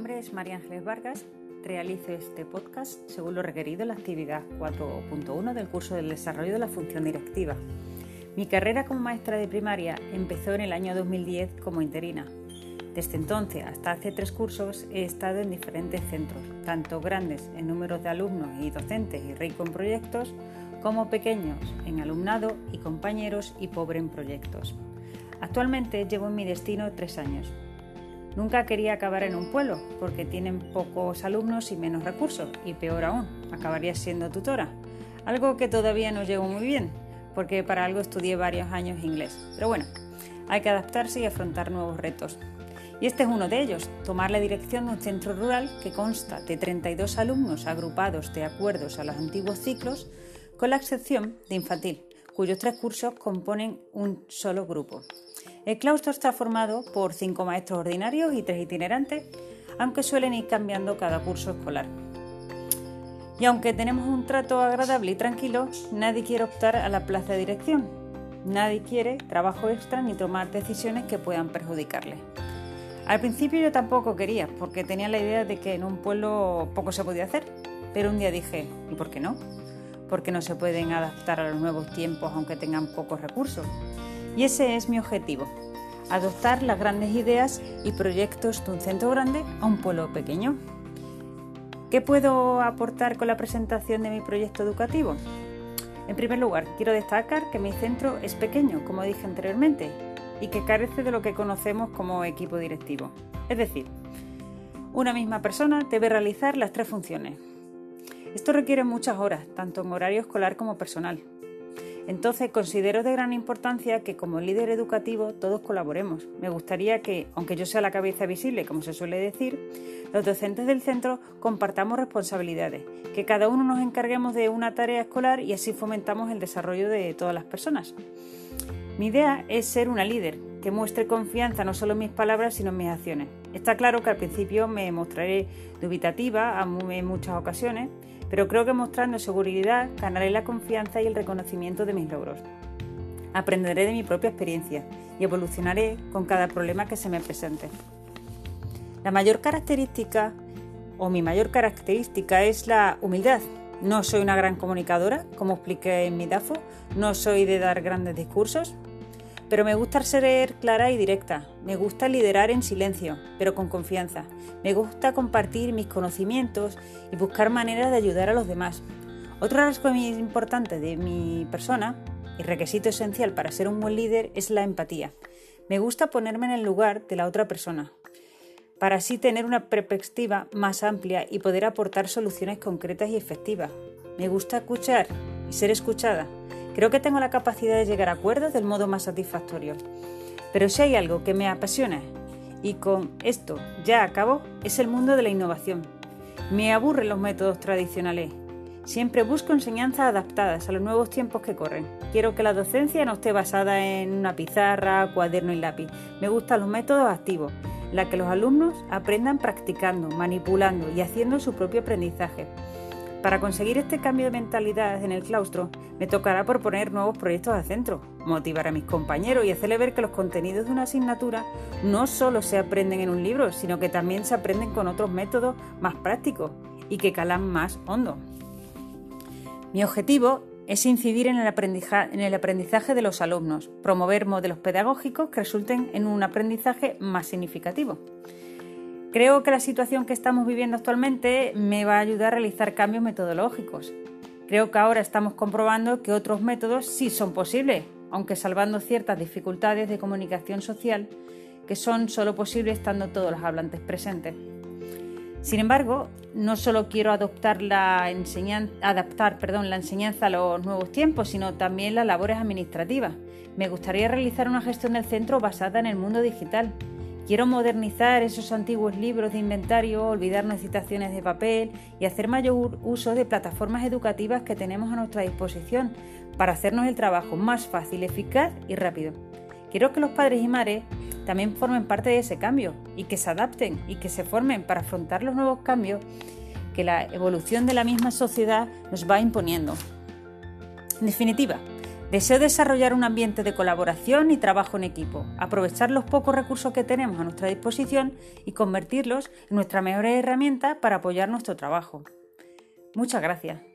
nombre es María Ángeles Vargas. Realizo este podcast según lo requerido en la actividad 4.1 del curso del desarrollo de la función directiva. Mi carrera como maestra de primaria empezó en el año 2010 como interina. Desde entonces hasta hace tres cursos he estado en diferentes centros, tanto grandes en números de alumnos y docentes y rico en proyectos, como pequeños en alumnado y compañeros y pobre en proyectos. Actualmente llevo en mi destino tres años. Nunca quería acabar en un pueblo porque tienen pocos alumnos y menos recursos y peor aún, acabaría siendo tutora, algo que todavía no llevo muy bien porque para algo estudié varios años inglés. Pero bueno, hay que adaptarse y afrontar nuevos retos. Y este es uno de ellos, tomar la dirección de un centro rural que consta de 32 alumnos agrupados de acuerdos a los antiguos ciclos, con la excepción de infantil, cuyos tres cursos componen un solo grupo. El claustro está formado por cinco maestros ordinarios y tres itinerantes, aunque suelen ir cambiando cada curso escolar. Y aunque tenemos un trato agradable y tranquilo, nadie quiere optar a la plaza de dirección. Nadie quiere trabajo extra ni tomar decisiones que puedan perjudicarle. Al principio yo tampoco quería, porque tenía la idea de que en un pueblo poco se podía hacer. Pero un día dije, ¿y por qué no? Porque no se pueden adaptar a los nuevos tiempos aunque tengan pocos recursos. Y ese es mi objetivo, adoptar las grandes ideas y proyectos de un centro grande a un pueblo pequeño. ¿Qué puedo aportar con la presentación de mi proyecto educativo? En primer lugar, quiero destacar que mi centro es pequeño, como dije anteriormente, y que carece de lo que conocemos como equipo directivo. Es decir, una misma persona debe realizar las tres funciones. Esto requiere muchas horas, tanto en horario escolar como personal, entonces considero de gran importancia que como líder educativo todos colaboremos. Me gustaría que, aunque yo sea la cabeza visible, como se suele decir, los docentes del centro compartamos responsabilidades, que cada uno nos encarguemos de una tarea escolar y así fomentamos el desarrollo de todas las personas. Mi idea es ser una líder, que muestre confianza no solo en mis palabras, sino en mis acciones. Está claro que al principio me mostraré dubitativa en muchas ocasiones, pero creo que mostrando seguridad ganaré la confianza y el reconocimiento de mis logros. Aprenderé de mi propia experiencia y evolucionaré con cada problema que se me presente. La mayor característica o mi mayor característica es la humildad. No soy una gran comunicadora, como expliqué en mi DAFO, no soy de dar grandes discursos, pero me gusta ser clara y directa. Me gusta liderar en silencio, pero con confianza. Me gusta compartir mis conocimientos y buscar maneras de ayudar a los demás. Otro rasgo importante de mi persona y requisito esencial para ser un buen líder es la empatía. Me gusta ponerme en el lugar de la otra persona, para así tener una perspectiva más amplia y poder aportar soluciones concretas y efectivas. Me gusta escuchar y ser escuchada. Creo que tengo la capacidad de llegar a acuerdos del modo más satisfactorio. Pero si hay algo que me apasiona, y con esto ya acabo, es el mundo de la innovación. Me aburren los métodos tradicionales. Siempre busco enseñanzas adaptadas a los nuevos tiempos que corren. Quiero que la docencia no esté basada en una pizarra, cuaderno y lápiz. Me gustan los métodos activos, la que los alumnos aprendan practicando, manipulando y haciendo su propio aprendizaje. Para conseguir este cambio de mentalidad en el claustro, me tocará proponer nuevos proyectos al centro, motivar a mis compañeros y hacerle ver que los contenidos de una asignatura no solo se aprenden en un libro, sino que también se aprenden con otros métodos más prácticos y que calan más hondo. Mi objetivo es incidir en el, aprendizaje de los alumnos, promover modelos pedagógicos que resulten en un aprendizaje más significativo. Creo que la situación que estamos viviendo actualmente me va a ayudar a realizar cambios metodológicos. Creo que ahora estamos comprobando que otros métodos sí son posibles, aunque salvando ciertas dificultades de comunicación social que son solo posibles estando todos los hablantes presentes. Sin embargo, no solo quiero adoptar la adaptar perdón, la enseñanza a los nuevos tiempos, sino también las labores administrativas. Me gustaría realizar una gestión del centro basada en el mundo digital, Quiero modernizar esos antiguos libros de inventario, olvidarnos citaciones de papel y hacer mayor uso de plataformas educativas que tenemos a nuestra disposición para hacernos el trabajo más fácil, eficaz y rápido. Quiero que los padres y madres también formen parte de ese cambio y que se adapten y que se formen para afrontar los nuevos cambios que la evolución de la misma sociedad nos va imponiendo. En definitiva, Deseo desarrollar un ambiente de colaboración y trabajo en equipo, aprovechar los pocos recursos que tenemos a nuestra disposición y convertirlos en nuestra mejor herramienta para apoyar nuestro trabajo. Muchas gracias.